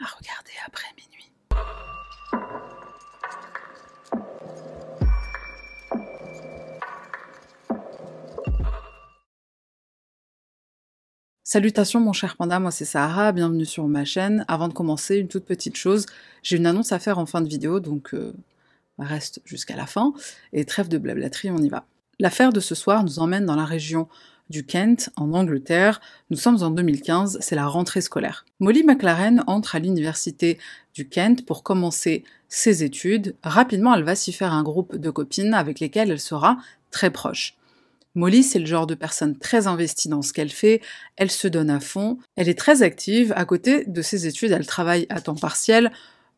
à regarder après minuit. Salutations mon cher panda, moi c'est Sahara, bienvenue sur ma chaîne. Avant de commencer, une toute petite chose, j'ai une annonce à faire en fin de vidéo, donc euh, reste jusqu'à la fin, et trêve de blablaterie, on y va. L'affaire de ce soir nous emmène dans la région du Kent, en Angleterre. Nous sommes en 2015, c'est la rentrée scolaire. Molly McLaren entre à l'université du Kent pour commencer ses études. Rapidement, elle va s'y faire un groupe de copines avec lesquelles elle sera très proche. Molly, c'est le genre de personne très investie dans ce qu'elle fait, elle se donne à fond, elle est très active, à côté de ses études, elle travaille à temps partiel,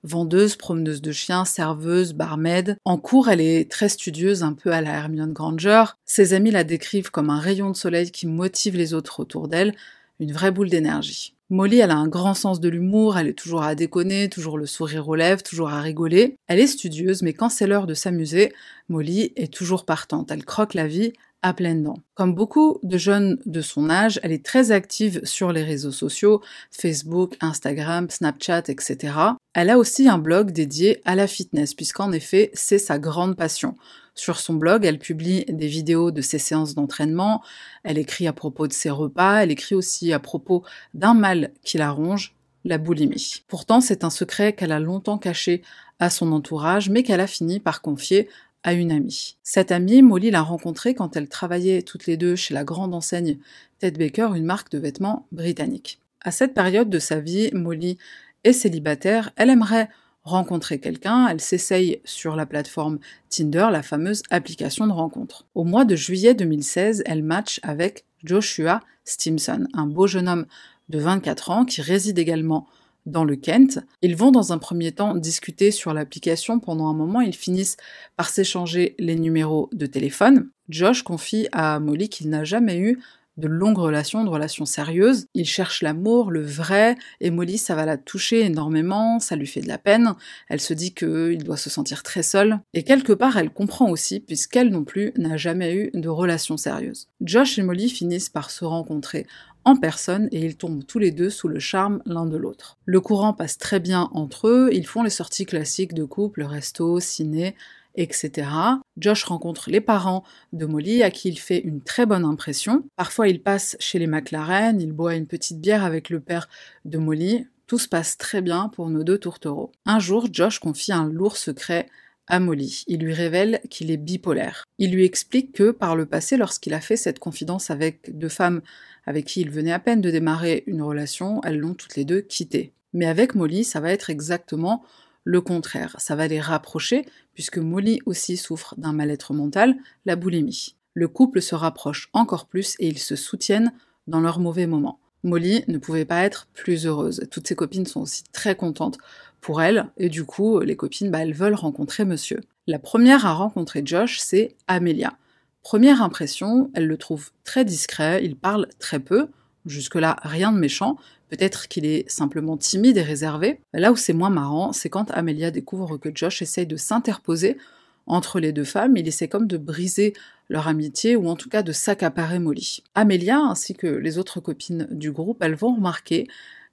vendeuse, promeneuse de chiens, serveuse, barmaid. En cours, elle est très studieuse, un peu à la Hermione Granger. Ses amis la décrivent comme un rayon de soleil qui motive les autres autour d'elle, une vraie boule d'énergie. Molly, elle a un grand sens de l'humour, elle est toujours à déconner, toujours le sourire aux lèvres, toujours à rigoler. Elle est studieuse, mais quand c'est l'heure de s'amuser, Molly est toujours partante. Elle croque la vie à pleines dents. Comme beaucoup de jeunes de son âge, elle est très active sur les réseaux sociaux, Facebook, Instagram, Snapchat, etc. Elle a aussi un blog dédié à la fitness, puisqu'en effet, c'est sa grande passion. Sur son blog, elle publie des vidéos de ses séances d'entraînement, elle écrit à propos de ses repas, elle écrit aussi à propos d'un mal qui la ronge, la boulimie. Pourtant, c'est un secret qu'elle a longtemps caché à son entourage, mais qu'elle a fini par confier à une amie. Cette amie, Molly l'a rencontrée quand elle travaillait toutes les deux chez la grande enseigne Ted Baker, une marque de vêtements britannique. À cette période de sa vie, Molly est célibataire, elle aimerait rencontrer quelqu'un, elle s'essaye sur la plateforme Tinder, la fameuse application de rencontre. Au mois de juillet 2016, elle match avec Joshua Stimson, un beau jeune homme de 24 ans qui réside également dans le Kent. Ils vont dans un premier temps discuter sur l'application pendant un moment, ils finissent par s'échanger les numéros de téléphone. Josh confie à Molly qu'il n'a jamais eu de longues relations, de relations sérieuses. Il cherche l'amour, le vrai, et Molly, ça va la toucher énormément, ça lui fait de la peine. Elle se dit qu'il doit se sentir très seul. Et quelque part, elle comprend aussi, puisqu'elle non plus n'a jamais eu de relations sérieuses. Josh et Molly finissent par se rencontrer en personne et ils tombent tous les deux sous le charme l'un de l'autre. Le courant passe très bien entre eux, ils font les sorties classiques de couple, resto, ciné, etc. Josh rencontre les parents de Molly à qui il fait une très bonne impression. Parfois il passe chez les McLaren, il boit une petite bière avec le père de Molly. Tout se passe très bien pour nos deux tourtereaux. Un jour, Josh confie un lourd secret à Molly. Il lui révèle qu'il est bipolaire. Il lui explique que par le passé, lorsqu'il a fait cette confidence avec deux femmes avec qui il venait à peine de démarrer une relation, elles l'ont toutes les deux quitté. Mais avec Molly, ça va être exactement le contraire. Ça va les rapprocher, puisque Molly aussi souffre d'un mal-être mental, la boulimie. Le couple se rapproche encore plus et ils se soutiennent dans leurs mauvais moments. Molly ne pouvait pas être plus heureuse. Toutes ses copines sont aussi très contentes pour elle, et du coup, les copines, bah, elles veulent rencontrer monsieur. La première à rencontrer Josh, c'est Amelia. Première impression, elle le trouve très discret, il parle très peu, jusque-là rien de méchant, peut-être qu'il est simplement timide et réservé. Là où c'est moins marrant, c'est quand Amelia découvre que Josh essaye de s'interposer entre les deux femmes, il essaie comme de briser leur amitié ou en tout cas de s'accaparer Molly. Amelia ainsi que les autres copines du groupe, elles vont remarquer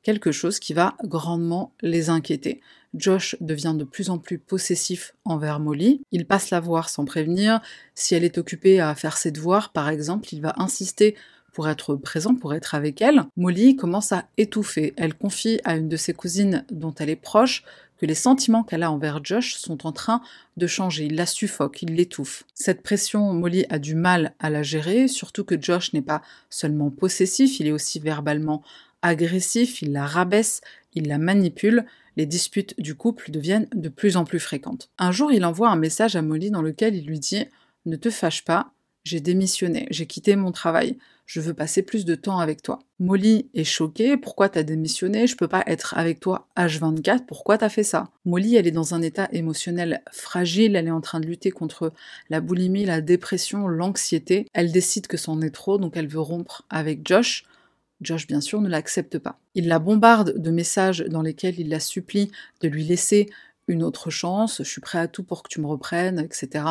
quelque chose qui va grandement les inquiéter. Josh devient de plus en plus possessif envers Molly. Il passe la voir sans prévenir. Si elle est occupée à faire ses devoirs, par exemple, il va insister pour être présent, pour être avec elle. Molly commence à étouffer. Elle confie à une de ses cousines dont elle est proche que les sentiments qu'elle a envers Josh sont en train de changer. Il la suffoque, il l'étouffe. Cette pression, Molly a du mal à la gérer, surtout que Josh n'est pas seulement possessif, il est aussi verbalement agressif, il la rabaisse, il la manipule, les disputes du couple deviennent de plus en plus fréquentes. Un jour, il envoie un message à Molly dans lequel il lui dit Ne te fâche pas, j'ai démissionné, j'ai quitté mon travail, je veux passer plus de temps avec toi. Molly est choquée, pourquoi t'as démissionné, je peux pas être avec toi H24, pourquoi t'as fait ça? Molly, elle est dans un état émotionnel fragile, elle est en train de lutter contre la boulimie, la dépression, l'anxiété, elle décide que c'en est trop, donc elle veut rompre avec Josh. Josh, bien sûr, ne l'accepte pas. Il la bombarde de messages dans lesquels il la supplie de lui laisser une autre chance, je suis prêt à tout pour que tu me reprennes, etc.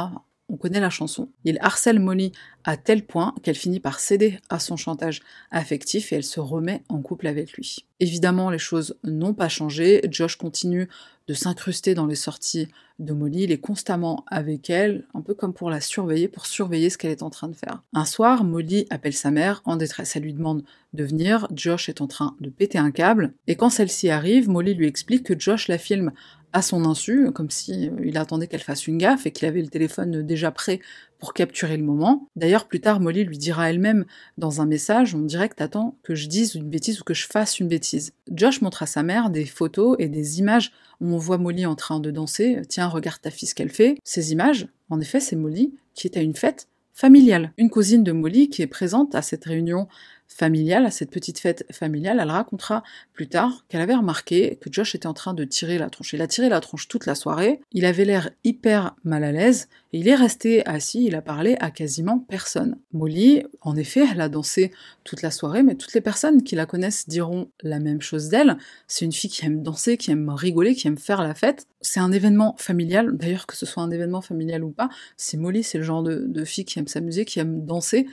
On connaît la chanson. Il harcèle Molly à tel point qu'elle finit par céder à son chantage affectif et elle se remet en couple avec lui. Évidemment, les choses n'ont pas changé. Josh continue de s'incruster dans les sorties de Molly. Il est constamment avec elle, un peu comme pour la surveiller, pour surveiller ce qu'elle est en train de faire. Un soir, Molly appelle sa mère en détresse. Elle lui demande de venir. Josh est en train de péter un câble. Et quand celle-ci arrive, Molly lui explique que Josh la filme à son insu, comme si euh, attendait qu'elle fasse une gaffe et qu'il avait le téléphone déjà prêt pour capturer le moment. D'ailleurs, plus tard, Molly lui dira elle-même dans un message, on dirait que t'attends que je dise une bêtise ou que je fasse une bêtise. Josh montre à sa mère des photos et des images où on voit Molly en train de danser. Tiens, regarde ta fille ce qu'elle fait. Ces images, en effet, c'est Molly qui est à une fête familiale. Une cousine de Molly qui est présente à cette réunion familiale, à cette petite fête familiale, elle racontera plus tard qu'elle avait remarqué que Josh était en train de tirer la tronche. Il a tiré la tronche toute la soirée, il avait l'air hyper mal à l'aise, et il est resté assis, il a parlé à quasiment personne. Molly, en effet, elle a dansé toute la soirée, mais toutes les personnes qui la connaissent diront la même chose d'elle. C'est une fille qui aime danser, qui aime rigoler, qui aime faire la fête. C'est un événement familial, d'ailleurs que ce soit un événement familial ou pas, c'est Molly, c'est le genre de, de fille qui aime s'amuser, qui aime danser,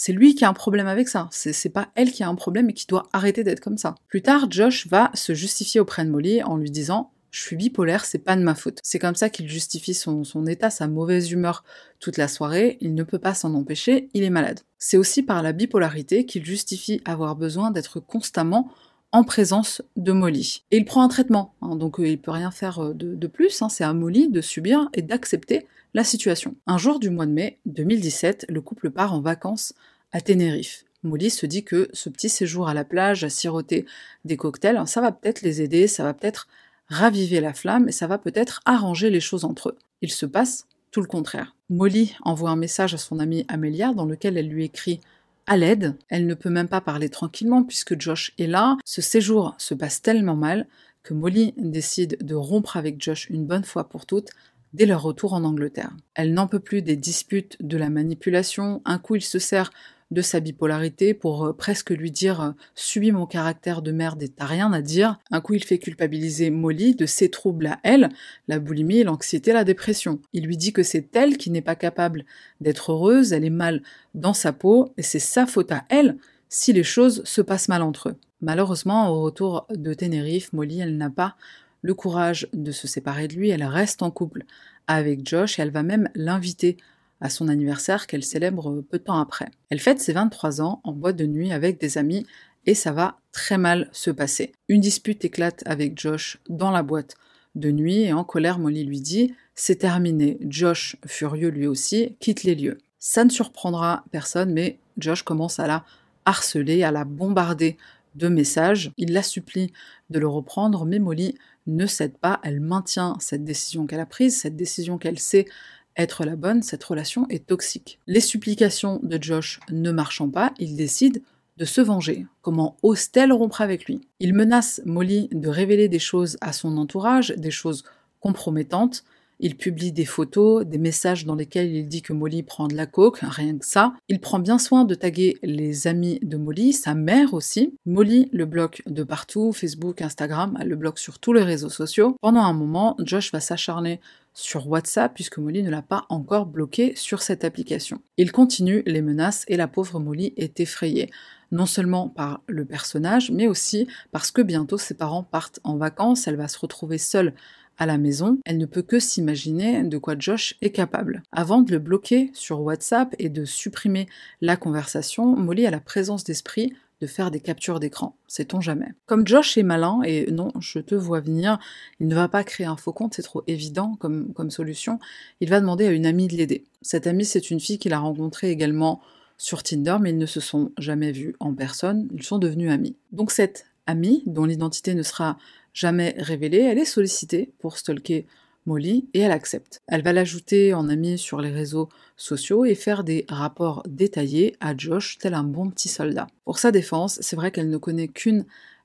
c'est lui qui a un problème avec ça. C'est pas elle qui a un problème et qui doit arrêter d'être comme ça. Plus tard, Josh va se justifier auprès de Molly en lui disant je suis bipolaire, c'est pas de ma faute. C'est comme ça qu'il justifie son, état, sa mauvaise humeur toute la soirée, il ne peut pas s'en empêcher, il est malade. C'est aussi par la bipolarité qu'il justifie avoir besoin d'être constamment en présence de Molly. Et il prend un traitement, hein, donc euh, il peut rien faire euh, de, de plus, hein, c'est à Molly de subir et d'accepter la situation. Un jour du mois de mai 2017, le couple part en vacances à Tenerife. Molly se dit que ce petit séjour à la plage, à siroter des cocktails, ça va peut-être les aider, ça va peut-être raviver la flamme et ça va peut-être arranger les choses entre eux. Il se passe tout le contraire. Molly envoie un message à son amie Amelia dans lequel elle lui écrit à l'aide. Elle ne peut même pas parler tranquillement puisque Josh est là. Ce séjour se passe tellement mal que Molly décide de rompre avec Josh une bonne fois pour toutes dès leur retour en Angleterre. Elle n'en peut plus des disputes, de la manipulation, un coup il se sert de sa bipolarité pour euh, presque lui dire euh, Subis mon caractère de merde et t'as rien à dire. Un coup, il fait culpabiliser Molly de ses troubles à elle, la boulimie, l'anxiété, la dépression. Il lui dit que c'est elle qui n'est pas capable d'être heureuse, elle est mal dans sa peau, et c'est sa faute à elle si les choses se passent mal entre eux. Malheureusement, au retour de Tenerife, Molly, elle n'a pas le courage de se séparer de lui, elle reste en couple avec Josh et elle va même l'inviter à son anniversaire qu'elle célèbre peu de temps après. Elle fête ses 23 ans en boîte de nuit avec des amis et ça va très mal se passer. Une dispute éclate avec Josh dans la boîte de nuit et en colère Molly lui dit c'est terminé. Josh, furieux lui aussi, quitte les lieux. Ça ne surprendra personne mais Josh commence à la harceler, à la bombarder de messages. Il la supplie de le reprendre, mais Molly ne cède pas, elle maintient cette décision qu'elle a prise, cette décision qu'elle sait être la bonne, cette relation est toxique. Les supplications de Josh ne marchant pas, il décide de se venger. Comment ose-t-elle rompre avec lui? Il menace Molly de révéler des choses à son entourage, des choses compromettantes, il publie des photos, des messages dans lesquels il dit que Molly prend de la coke, rien que ça. Il prend bien soin de taguer les amis de Molly, sa mère aussi. Molly le bloque de partout, Facebook, Instagram, elle le bloque sur tous les réseaux sociaux. Pendant un moment, Josh va s'acharner sur WhatsApp puisque Molly ne l'a pas encore bloqué sur cette application. Il continue les menaces et la pauvre Molly est effrayée non seulement par le personnage, mais aussi parce que bientôt ses parents partent en vacances, elle va se retrouver seule à la maison, elle ne peut que s'imaginer de quoi Josh est capable. Avant de le bloquer sur WhatsApp et de supprimer la conversation, Molly a la présence d'esprit de faire des captures d'écran, sait-on jamais. Comme Josh est malin, et non, je te vois venir, il ne va pas créer un faux compte, c'est trop évident comme, comme solution, il va demander à une amie de l'aider. Cette amie, c'est une fille qu'il a rencontrée également sur Tinder, mais ils ne se sont jamais vus en personne, ils sont devenus amis. Donc cette amie, dont l'identité ne sera jamais révélée, elle est sollicitée pour stalker Molly et elle accepte. Elle va l'ajouter en amie sur les réseaux sociaux et faire des rapports détaillés à Josh tel un bon petit soldat. Pour sa défense, c'est vrai qu'elle ne connaît qu'une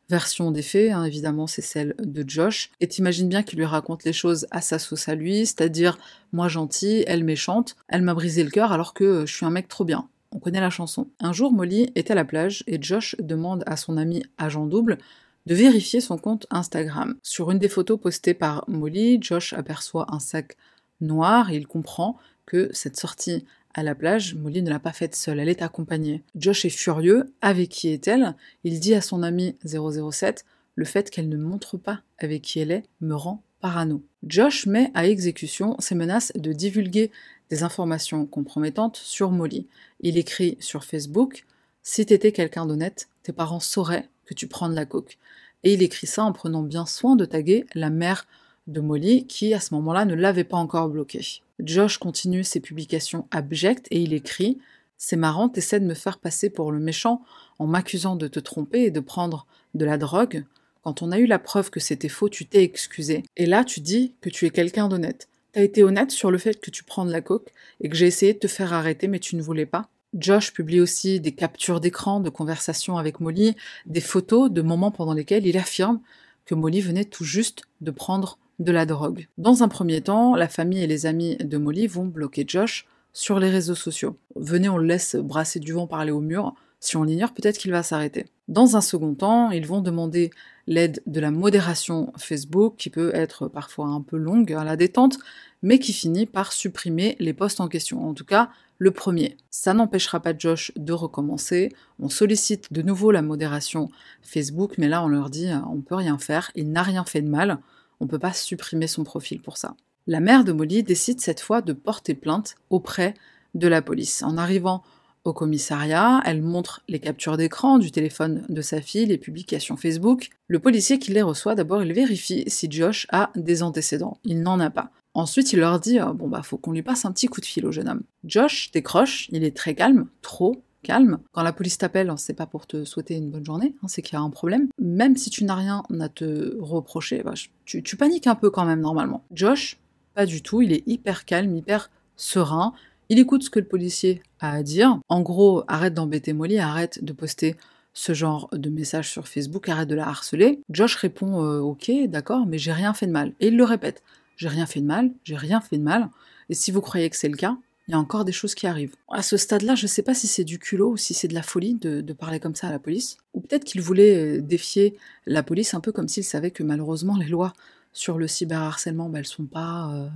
version des faits, hein, évidemment c'est celle de Josh, et t'imagines bien qu'il lui raconte les choses à sa sauce à lui, c'est-à-dire moi gentil, elle méchante, elle m'a brisé le cœur alors que je suis un mec trop bien. On connaît la chanson. Un jour, Molly est à la plage et Josh demande à son ami agent double de vérifier son compte Instagram. Sur une des photos postées par Molly, Josh aperçoit un sac noir et il comprend que cette sortie à la plage, Molly ne l'a pas faite seule, elle est accompagnée. Josh est furieux, avec qui est-elle? Il dit à son ami 007 Le fait qu'elle ne montre pas avec qui elle est me rend parano. Josh met à exécution ses menaces de divulguer des informations compromettantes sur Molly. Il écrit sur Facebook Si t'étais quelqu'un d'honnête, tes parents sauraient que tu prends de la coke. Et il écrit ça en prenant bien soin de taguer la mère de Molly, qui à ce moment-là ne l'avait pas encore bloqué. Josh continue ses publications abjectes et il écrit C'est marrant, t'essaies de me faire passer pour le méchant en m'accusant de te tromper et de prendre de la drogue. Quand on a eu la preuve que c'était faux, tu t'es excusé. Et là, tu dis que tu es quelqu'un d'honnête. T'as été honnête sur le fait que tu prends de la coke et que j'ai essayé de te faire arrêter, mais tu ne voulais pas. Josh publie aussi des captures d'écran de conversations avec Molly, des photos de moments pendant lesquels il affirme que Molly venait tout juste de prendre de la drogue. Dans un premier temps, la famille et les amis de Molly vont bloquer Josh sur les réseaux sociaux. Venez, on le laisse brasser du vent parler au mur. Si on l'ignore, peut-être qu'il va s'arrêter. Dans un second temps, ils vont demander l'aide de la modération Facebook, qui peut être parfois un peu longue à la détente, mais qui finit par supprimer les posts en question. En tout cas, le premier. Ça n'empêchera pas Josh de recommencer. On sollicite de nouveau la modération Facebook, mais là on leur dit on peut rien faire, il n'a rien fait de mal on ne peut pas supprimer son profil pour ça. La mère de Molly décide cette fois de porter plainte auprès de la police. En arrivant au commissariat, elle montre les captures d'écran du téléphone de sa fille, les publications Facebook. Le policier qui les reçoit, d'abord, il vérifie si Josh a des antécédents. Il n'en a pas. Ensuite, il leur dit bon bah faut qu'on lui passe un petit coup de fil au jeune homme. Josh décroche, il est très calme, trop calme. Quand la police t'appelle, hein, c'est pas pour te souhaiter une bonne journée, hein, c'est qu'il y a un problème. Même si tu n'as rien à te reprocher, bah, tu, paniques un peu quand même normalement. Josh, pas du tout, il est hyper calme, hyper serein. Il écoute ce que le policier a à dire. En gros, arrête d'embêter Molly, arrête de poster ce genre de message sur Facebook, arrête de la harceler. Josh répond euh, Ok, d'accord, mais j'ai rien fait de mal. Et il le répète J'ai rien fait de mal, j'ai rien fait de mal. Et si vous croyez que c'est le cas, il y a encore des choses qui arrivent. À ce stade-là, je ne sais pas si c'est du culot ou si c'est de la folie de, parler comme ça à la police. Ou peut-être qu'il voulait euh, défier la police un peu comme s'il savait que malheureusement les lois sur le cyberharcèlement, bah, elles sont pas... Euh,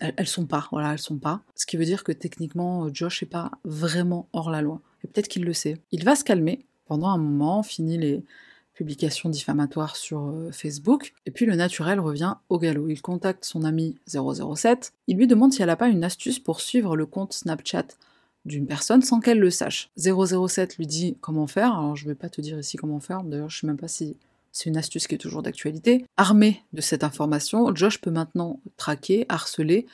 elles, sont pas, voilà, elles sont pas. Ce qui veut dire que techniquement, Josh n'est pas vraiment hors la loi. Et peut-être qu'il le sait. Il va se calmer pendant un moment, finit les, publication diffamatoire sur euh, Facebook, et puis le naturel revient au galop. Il contacte son ami 007, il lui demande si elle n'a pas une astuce pour suivre le compte Snapchat d'une personne sans qu'elle le sache. 007 lui dit comment faire, alors je vais pas te dire ici comment faire, d'ailleurs je sais même pas si c'est une astuce qui est toujours d'actualité. Armé de cette information, Josh peut maintenant traquer, harceler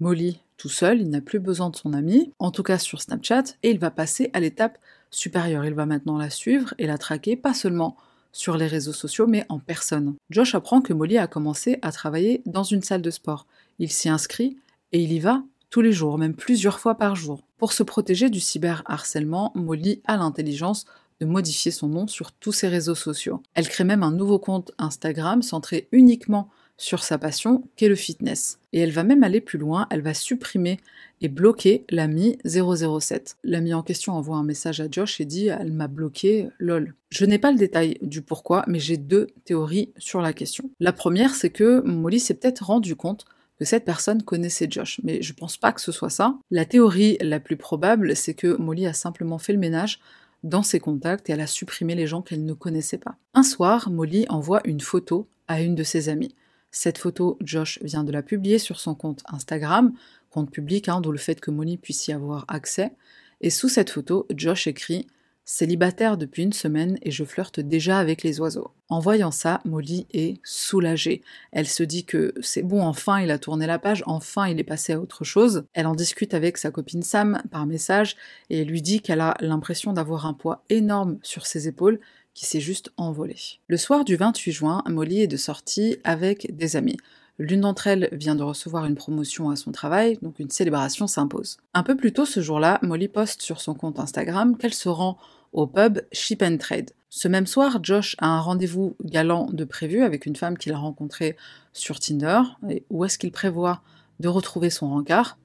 Molly tout seul, il n'a plus besoin de son ami, en tout cas sur Snapchat, et il va passer à l'étape supérieure. Il va maintenant la suivre et la traquer, pas seulement sur les réseaux sociaux, mais en personne. Josh apprend que Molly a commencé à travailler dans une salle de sport. Il s'y inscrit et il y va tous les jours, même plusieurs fois par jour. Pour se protéger du cyberharcèlement, Molly a l'intelligence de modifier son nom sur tous ses réseaux sociaux. Elle crée même un nouveau compte Instagram centré uniquement sur sa passion qu'est le fitness. Et elle va même aller plus loin, elle va supprimer et bloquer l'ami 007. L'ami en question envoie un message à Josh et dit Elle m'a bloqué, lol. Je n'ai pas le détail du pourquoi, mais j'ai deux théories sur la question. La première, c'est que Molly s'est peut-être rendu compte que cette personne connaissait Josh, mais je pense pas que ce soit ça. La théorie la plus probable, c'est que Molly a simplement fait le ménage dans ses contacts et elle a supprimé les gens qu'elle ne connaissait pas. Un soir, Molly envoie une photo à une de ses amies. Cette photo, Josh vient de la publier sur son compte Instagram, compte public, hein, d'où le fait que Molly puisse y avoir accès. Et sous cette photo, Josh écrit Célibataire depuis une semaine et je flirte déjà avec les oiseaux. En voyant ça, Molly est soulagée. Elle se dit que c'est bon, enfin il a tourné la page, enfin il est passé à autre chose. Elle en discute avec sa copine Sam par message et lui dit qu'elle a l'impression d'avoir un poids énorme sur ses épaules qui s'est juste envolé. Le soir du 28 juin, Molly est de sortie avec des amis. L'une d'entre elles vient de recevoir une promotion à son travail, donc une célébration s'impose. Un peu plus tôt ce jour-là, Molly poste sur son compte Instagram qu'elle se rend au pub Ship and Trade. Ce même soir, Josh a un rendez-vous galant de prévu avec une femme qu'il a rencontrée sur Tinder. Où est-ce qu'il prévoit de retrouver son rencard?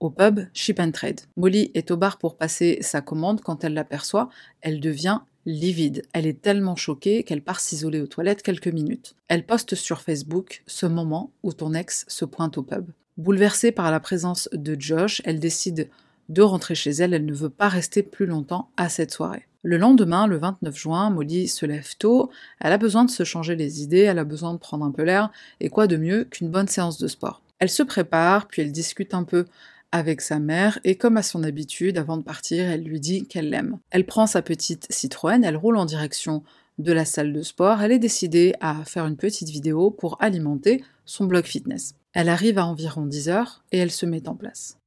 Au pub Ship and Trade. Molly est au bar pour passer sa commande. Quand elle l'aperçoit, elle devient livide. Elle est tellement choquée qu'elle part s'isoler aux toilettes quelques minutes. Elle poste sur Facebook ce moment où ton ex se pointe au pub. Bouleversée par la présence de Josh, elle décide de rentrer chez elle, elle ne veut pas rester plus longtemps à cette soirée. Le lendemain, le 29 juin, Molly se lève tôt, elle a besoin de se changer les idées, elle a besoin de prendre un peu l'air, et quoi de mieux qu'une bonne séance de sport? Elle se prépare, puis elle discute un peu avec sa mère, et comme à son habitude, avant de partir, elle lui dit qu'elle l'aime. Elle prend sa petite Citroën, elle roule en direction de la salle de sport, elle est décidée à faire une petite vidéo pour alimenter son blog fitness. Elle arrive à environ 10 heures et elle se met en place.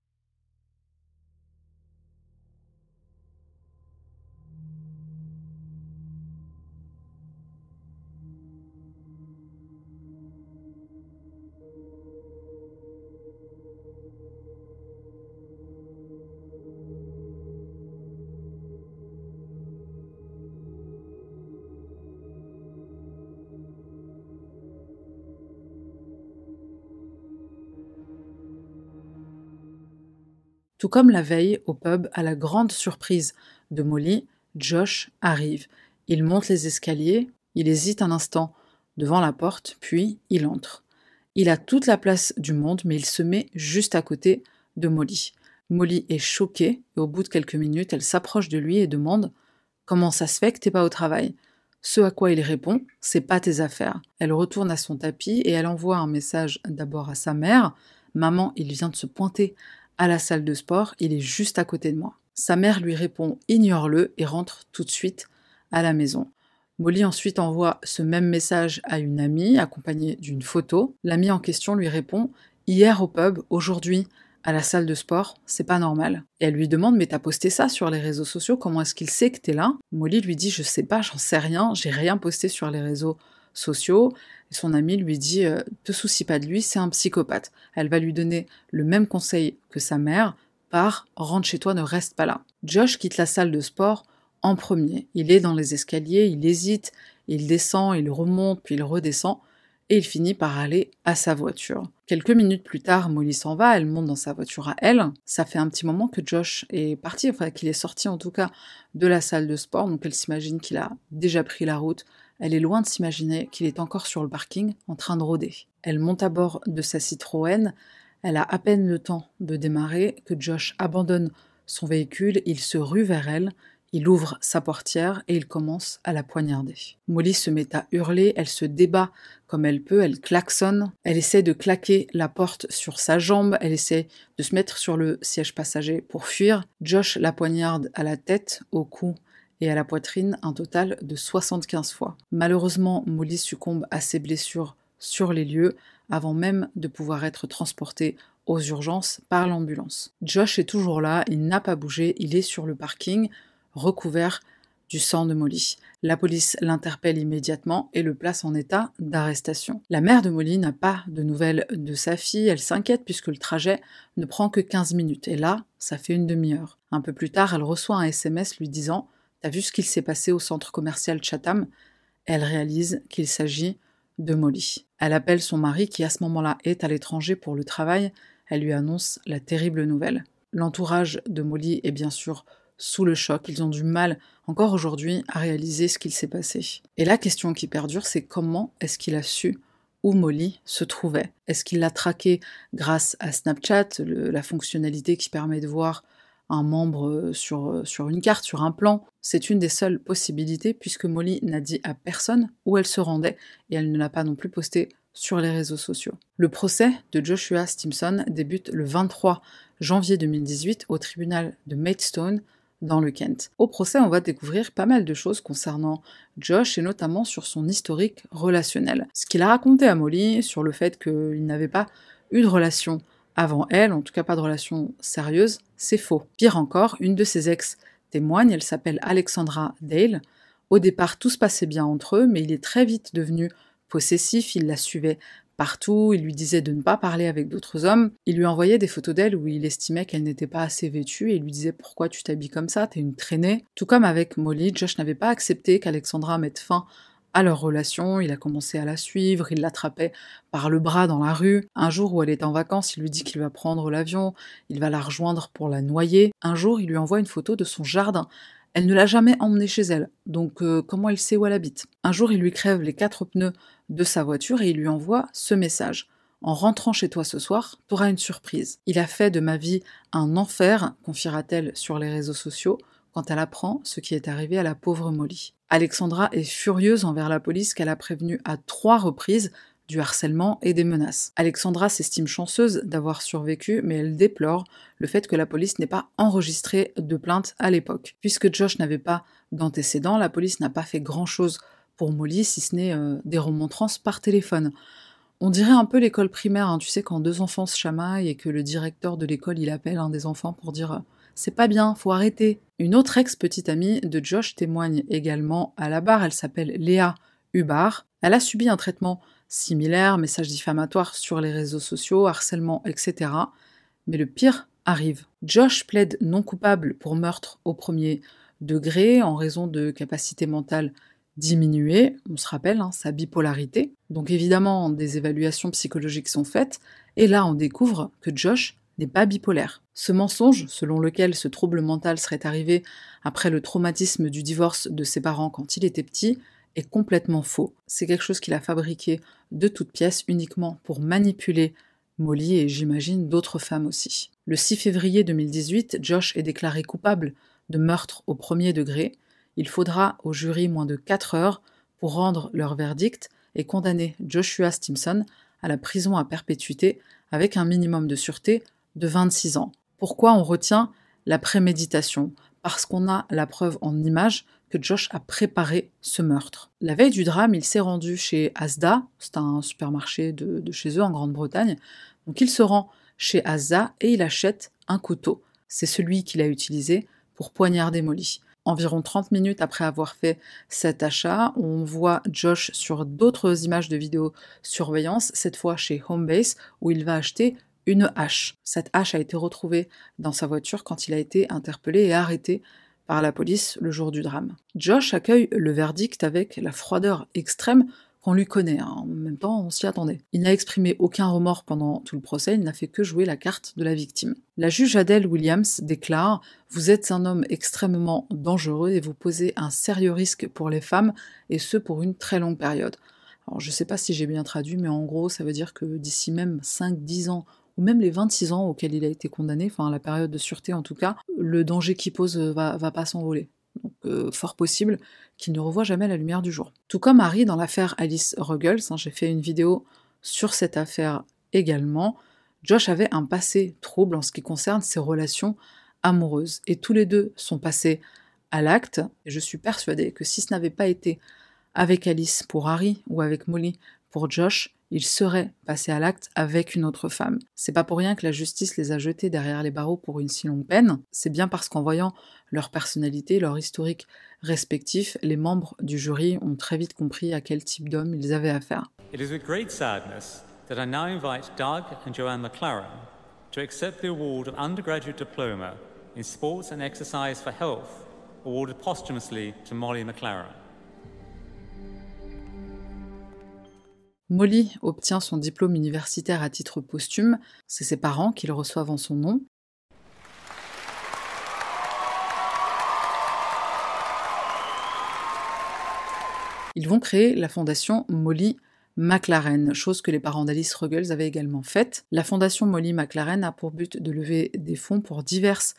Tout comme la veille au pub, à la grande surprise de Molly, Josh arrive. Il monte les escaliers, il hésite un instant devant la porte, puis il entre. Il a toute la place du monde, mais il se met juste à côté de Molly. Molly est choquée, et au bout de quelques minutes, elle s'approche de lui et demande Comment ça se fait que t'es pas au travail? Ce à quoi il répond C'est pas tes affaires. Elle retourne à son tapis et elle envoie un message d'abord à sa mère Maman, il vient de se pointer à la salle de sport, il est juste à côté de moi. Sa mère lui répond Ignore-le et rentre tout de suite à la maison. Molly ensuite envoie ce même message à une amie accompagnée d'une photo. L'amie en question lui répond Hier au pub, aujourd'hui à la salle de sport, c'est pas normal. Elle lui demande Mais t'as posté ça sur les réseaux sociaux, comment est-ce qu'il sait que t'es là? Molly lui dit Je sais pas, j'en sais rien, j'ai rien posté sur les réseaux sociaux. Son ami lui dit euh, Te soucie pas de lui, c'est un psychopathe. Elle va lui donner le même conseil que sa mère Pars, rentre chez toi, ne reste pas là. Josh quitte la salle de sport en premier. Il est dans les escaliers, il hésite, il descend, il remonte, puis il redescend, et il finit par aller à sa voiture. Quelques minutes plus tard, Molly s'en va, elle monte dans sa voiture à elle. Ça fait un petit moment que Josh est parti, enfin qu'il est sorti en tout cas de la salle de sport, donc elle s'imagine qu'il a déjà pris la route elle est loin de s'imaginer qu'il est encore sur le parking en train de rôder. Elle monte à bord de sa Citroën, elle a à peine le temps de démarrer que Josh abandonne son véhicule, il se rue vers elle, il ouvre sa portière et il commence à la poignarder. Molly se met à hurler, elle se débat comme elle peut, elle klaxonne, elle essaie de claquer la porte sur sa jambe, elle essaie de se mettre sur le siège passager pour fuir. Josh la poignarde à la tête, au cou et à la poitrine un total de 75 fois. Malheureusement, Molly succombe à ses blessures sur les lieux avant même de pouvoir être transporté aux urgences par l'ambulance. Josh est toujours là, il n'a pas bougé, il est sur le parking, recouvert du sang de Molly. La police l'interpelle immédiatement et le place en état d'arrestation. La mère de Molly n'a pas de nouvelles de sa fille, elle s'inquiète puisque le trajet ne prend que 15 minutes et là, ça fait une demi-heure. Un peu plus tard, elle reçoit un SMS lui disant T'as vu ce qu'il s'est passé au centre commercial Chatham? Elle réalise qu'il s'agit de Molly. Elle appelle son mari qui à ce moment-là est à l'étranger pour le travail. Elle lui annonce la terrible nouvelle. L'entourage de Molly est bien sûr sous le choc. Ils ont du mal encore aujourd'hui à réaliser ce qu'il s'est passé. Et la question qui perdure, c'est comment est-ce qu'il a su où Molly se trouvait? Est-ce qu'il l'a traqué grâce à Snapchat, la fonctionnalité qui permet de voir un membre euh, sur, euh, sur une carte, sur un plan. C'est une des seules possibilités puisque Molly n'a dit à personne où elle se rendait et elle ne l'a pas non plus posté sur les réseaux sociaux. Le procès de Joshua Stimson débute le 23 janvier 2018 au tribunal de Maidstone dans le Kent. Au procès, on va découvrir pas mal de choses concernant Josh et notamment sur son historique relationnel. Ce qu'il a raconté à Molly sur le fait qu'il n'avait pas eu de relation avant elle, en tout cas pas de relation sérieuse, c'est faux. Pire encore, une de ses ex témoigne, elle s'appelle Alexandra Dale. Au départ, tout se passait bien entre eux, mais il est très vite devenu possessif, il la suivait partout, il lui disait de ne pas parler avec d'autres hommes, il lui envoyait des photos d'elle où il estimait qu'elle n'était pas assez vêtue et il lui disait pourquoi tu t'habilles comme ça, t'es une traînée. Tout comme avec Molly, Josh n'avait pas accepté qu'Alexandra mette fin à leur relation, il a commencé à la suivre, il l'attrapait par le bras dans la rue. Un jour où elle est en vacances, il lui dit qu'il va prendre l'avion, il va la rejoindre pour la noyer. Un jour, il lui envoie une photo de son jardin. Elle ne l'a jamais emmenée chez elle, donc euh, comment elle sait où elle habite? Un jour, il lui crève les quatre pneus de sa voiture et il lui envoie ce message. En rentrant chez toi ce soir, t'auras une surprise. Il a fait de ma vie un enfer, confiera-t-elle sur les réseaux sociaux, quand elle apprend ce qui est arrivé à la pauvre Molly. Alexandra est furieuse envers la police qu'elle a prévenue à trois reprises du harcèlement et des menaces. Alexandra s'estime chanceuse d'avoir survécu, mais elle déplore le fait que la police n'ait pas enregistré de plainte à l'époque. Puisque Josh n'avait pas d'antécédents, la police n'a pas fait grand-chose pour Molly, si ce n'est euh, des remontrances par téléphone. On dirait un peu l'école primaire, hein. tu sais, quand deux enfants se chamaillent et que le directeur de l'école il appelle un des enfants pour dire c'est pas bien, faut arrêter. Une autre ex-petite amie de Josh témoigne également à la barre, elle s'appelle Léa Hubar. Elle a subi un traitement similaire, messages diffamatoires sur les réseaux sociaux, harcèlement, etc. Mais le pire arrive. Josh plaide non coupable pour meurtre au premier degré en raison de capacités mentales diminuées, on se rappelle, hein, sa bipolarité. Donc évidemment, des évaluations psychologiques sont faites, et là on découvre que Josh n'est pas bipolaire. Ce mensonge, selon lequel ce trouble mental serait arrivé après le traumatisme du divorce de ses parents quand il était petit, est complètement faux. C'est quelque chose qu'il a fabriqué de toutes pièces uniquement pour manipuler Molly et j'imagine d'autres femmes aussi. Le 6 février 2018, Josh est déclaré coupable de meurtre au premier degré. Il faudra au jury moins de 4 heures pour rendre leur verdict et condamner Joshua Stimson à la prison à perpétuité avec un minimum de sûreté de 26 ans. Pourquoi on retient la préméditation? Parce qu'on a la preuve en image que Josh a préparé ce meurtre. La veille du drame, il s'est rendu chez Asda, c'est un supermarché de, chez eux en Grande-Bretagne. Donc il se rend chez Asda et il achète un couteau. C'est celui qu'il a utilisé pour poignarder Molly. Environ 30 minutes après avoir fait cet achat, on voit Josh sur d'autres images de vidéosurveillance, cette fois chez Homebase, où il va acheter une hache. Cette hache a été retrouvée dans sa voiture quand il a été interpellé et arrêté par la police le jour du drame. Josh accueille le verdict avec la froideur extrême qu'on lui connaît. Hein. En même temps, on s'y attendait. Il n'a exprimé aucun remords pendant tout le procès, il n'a fait que jouer la carte de la victime. La juge Adele Williams déclare Vous êtes un homme extrêmement dangereux et vous posez un sérieux risque pour les femmes, et ce pour une très longue période. Alors, je ne sais pas si j'ai bien traduit, mais en gros, ça veut dire que d'ici même 5-10 ans ou même les 26 ans auxquels il a été condamné, enfin la période de sûreté en tout cas, le danger qu'il pose euh, va, va pas s'envoler. Donc euh, fort possible qu'il ne revoie jamais la lumière du jour. Tout comme Harry dans l'affaire Alice Ruggles, hein, j'ai fait une vidéo sur cette affaire également, Josh avait un passé trouble en ce qui concerne ses relations amoureuses. Et tous les deux sont passés à l'acte. Je suis persuadée que si ce n'avait pas été avec Alice pour Harry ou avec Molly pour Josh, il serait passé à l'acte avec une autre femme. C'est pas pour rien que la justice les a jetés derrière les barreaux pour une si longue peine, c'est bien parce qu'en voyant leur personnalité, leur historique respectif, les membres du jury ont très vite compris à quel type d'homme ils avaient affaire. It is with great sadness that I now invite Doug and Joanne McLaren to accept the award of undergraduate diploma in sports and exercise for health awarded posthumously to Molly McLaren. Molly obtient son diplôme universitaire à titre posthume, c'est ses parents qui le reçoivent en son nom. Ils vont créer la fondation Molly McLaren, chose que les parents d'Alice Ruggles avaient également faite. La fondation Molly McLaren a pour but de lever des fonds pour diverses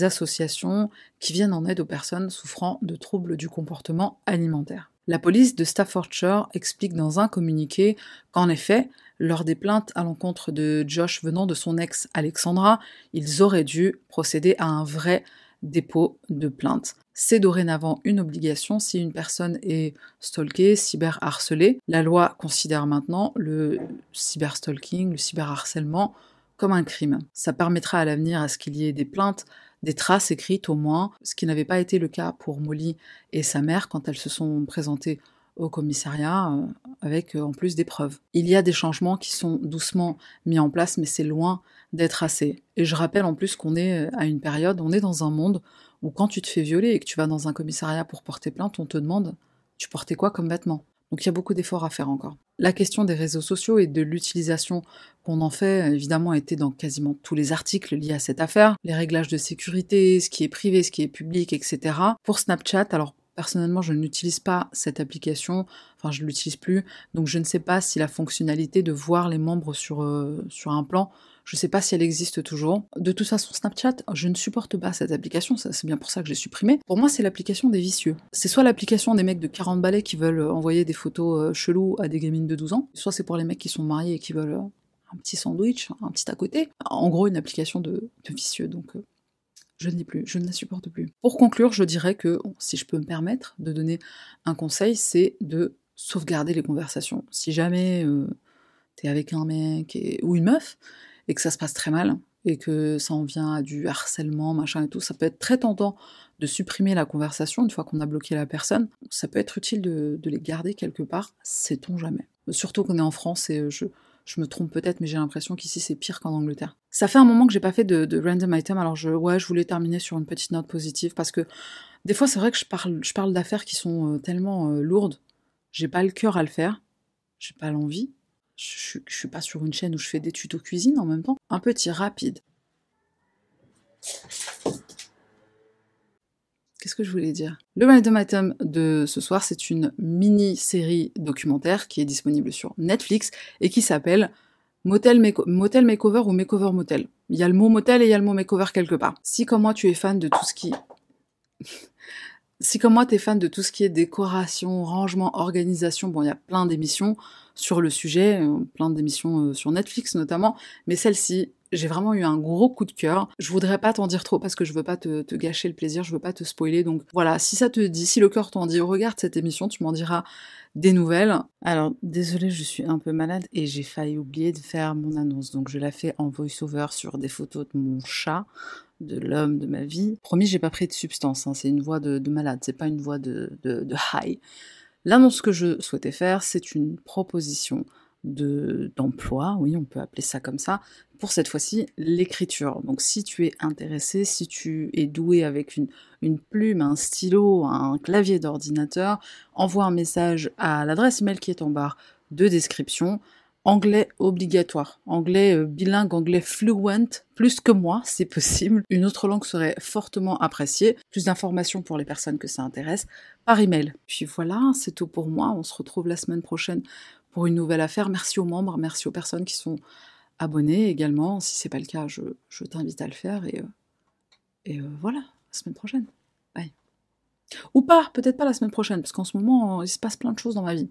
associations qui viennent en aide aux personnes souffrant de troubles du comportement alimentaire. La police de Staffordshire explique dans un communiqué qu'en effet, lors des plaintes à l'encontre de Josh venant de son ex Alexandra, ils auraient dû procéder à un vrai dépôt de plainte. C'est dorénavant une obligation si une personne est stalkée, cyberharcelée. La loi considère maintenant le cyberstalking, le cyberharcèlement comme un crime. Ça permettra à l'avenir à ce qu'il y ait des plaintes des traces écrites au moins, ce qui n'avait pas été le cas pour Molly et sa mère quand elles se sont présentées au commissariat euh, avec euh, en plus des preuves. Il y a des changements qui sont doucement mis en place, mais c'est loin d'être assez. Et je rappelle en plus qu'on est euh, à une période, on est dans un monde où quand tu te fais violer et que tu vas dans un commissariat pour porter plainte, on te demande tu portais quoi comme vêtements donc il y a beaucoup d'efforts à faire encore. La question des réseaux sociaux et de l'utilisation qu'on en fait, évidemment, été dans quasiment tous les articles liés à cette affaire. Les réglages de sécurité, ce qui est privé, ce qui est public, etc. Pour Snapchat, alors Personnellement, je n'utilise pas cette application, enfin je ne l'utilise plus, donc je ne sais pas si la fonctionnalité de voir les membres sur, euh, un plan, je ne sais pas si elle existe toujours. De toute façon, Snapchat, je ne supporte pas cette application, c'est bien pour ça que j'ai supprimé. Pour moi, c'est l'application des vicieux. C'est soit l'application des mecs de 40 balais qui veulent envoyer des photos euh, à des gamines de 12 ans, soit c'est pour les mecs qui sont mariés et qui veulent euh, un petit sandwich, un petit à côté. En gros, une application de, vicieux, donc je ne l'ai plus, je ne la supporte plus. Pour conclure, je dirais que, si je peux me permettre de donner un conseil, c'est de sauvegarder les conversations. Si jamais euh, t'es avec un mec ou une meuf et que ça se passe très mal et que ça en vient à du harcèlement, machin et tout, ça peut être très tentant de supprimer la conversation une fois qu'on a bloqué la personne. Ça peut être utile de, de les garder quelque part, sait-on jamais. Surtout qu'on est en France et je, je me trompe peut-être, mais j'ai l'impression qu'ici c'est pire qu'en Angleterre. Ça fait un moment que j'ai pas fait de, random item, alors je, ouais, je voulais terminer sur une petite note positive parce que des fois c'est vrai que je parle, je parle d'affaires qui sont euh, tellement euh, lourdes, j'ai pas le cœur à le faire, j'ai pas l'envie. Je, je, suis pas sur une chaîne où je fais des tutos cuisine en même temps. Un petit rapide. Qu'est-ce que je voulais dire? Le item de ce soir, c'est une mini-série documentaire qui est disponible sur Netflix et qui s'appelle Motel, Motel Makeover ou Makeover Motel. Il y a le mot motel et il y a le mot makeover quelque part. Si comme moi tu es fan de tout ce qui... si comme moi tu es fan de tout ce qui est décoration, rangement, organisation, bon il y a plein d'émissions sur le sujet, euh, plein d'émissions euh, sur Netflix notamment, mais celle-ci, j'ai vraiment eu un gros coup de cœur. Je voudrais pas t'en dire trop parce que je veux pas te, gâcher le plaisir, je veux pas te spoiler. Donc voilà, si ça te dit, si le cœur t'en dit, regarde cette émission, tu m'en diras des nouvelles. Alors désolée, je suis un peu malade et j'ai failli oublier de faire mon annonce. Donc je la fais en voice-over sur des photos de mon chat, de l'homme de ma vie. Promis, j'ai pas pris de substance, hein. c'est une voix de, malade, c'est pas une voix de, de, de high. L'annonce que je souhaitais faire, c'est une proposition d'emploi, oui, on peut appeler ça comme ça, pour cette fois-ci l'écriture. Donc si tu es intéressé, si tu es doué avec une, plume, un stylo, un clavier d'ordinateur, envoie un message à l'adresse email qui est en barre de description. Anglais obligatoire, anglais euh, bilingue, anglais fluent, plus que moi, c'est possible. Une autre langue serait fortement appréciée. Plus d'informations pour les personnes que ça intéresse par email. Puis voilà, c'est tout pour moi. On se retrouve la semaine prochaine pour une nouvelle affaire. Merci aux membres, merci aux personnes qui sont abonnées également. Si c'est pas le cas, je, t'invite à le faire et, euh, et euh, voilà, la semaine prochaine. Bye. Ou pas, peut-être pas la semaine prochaine, parce qu'en ce moment, il se passe plein de choses dans ma vie.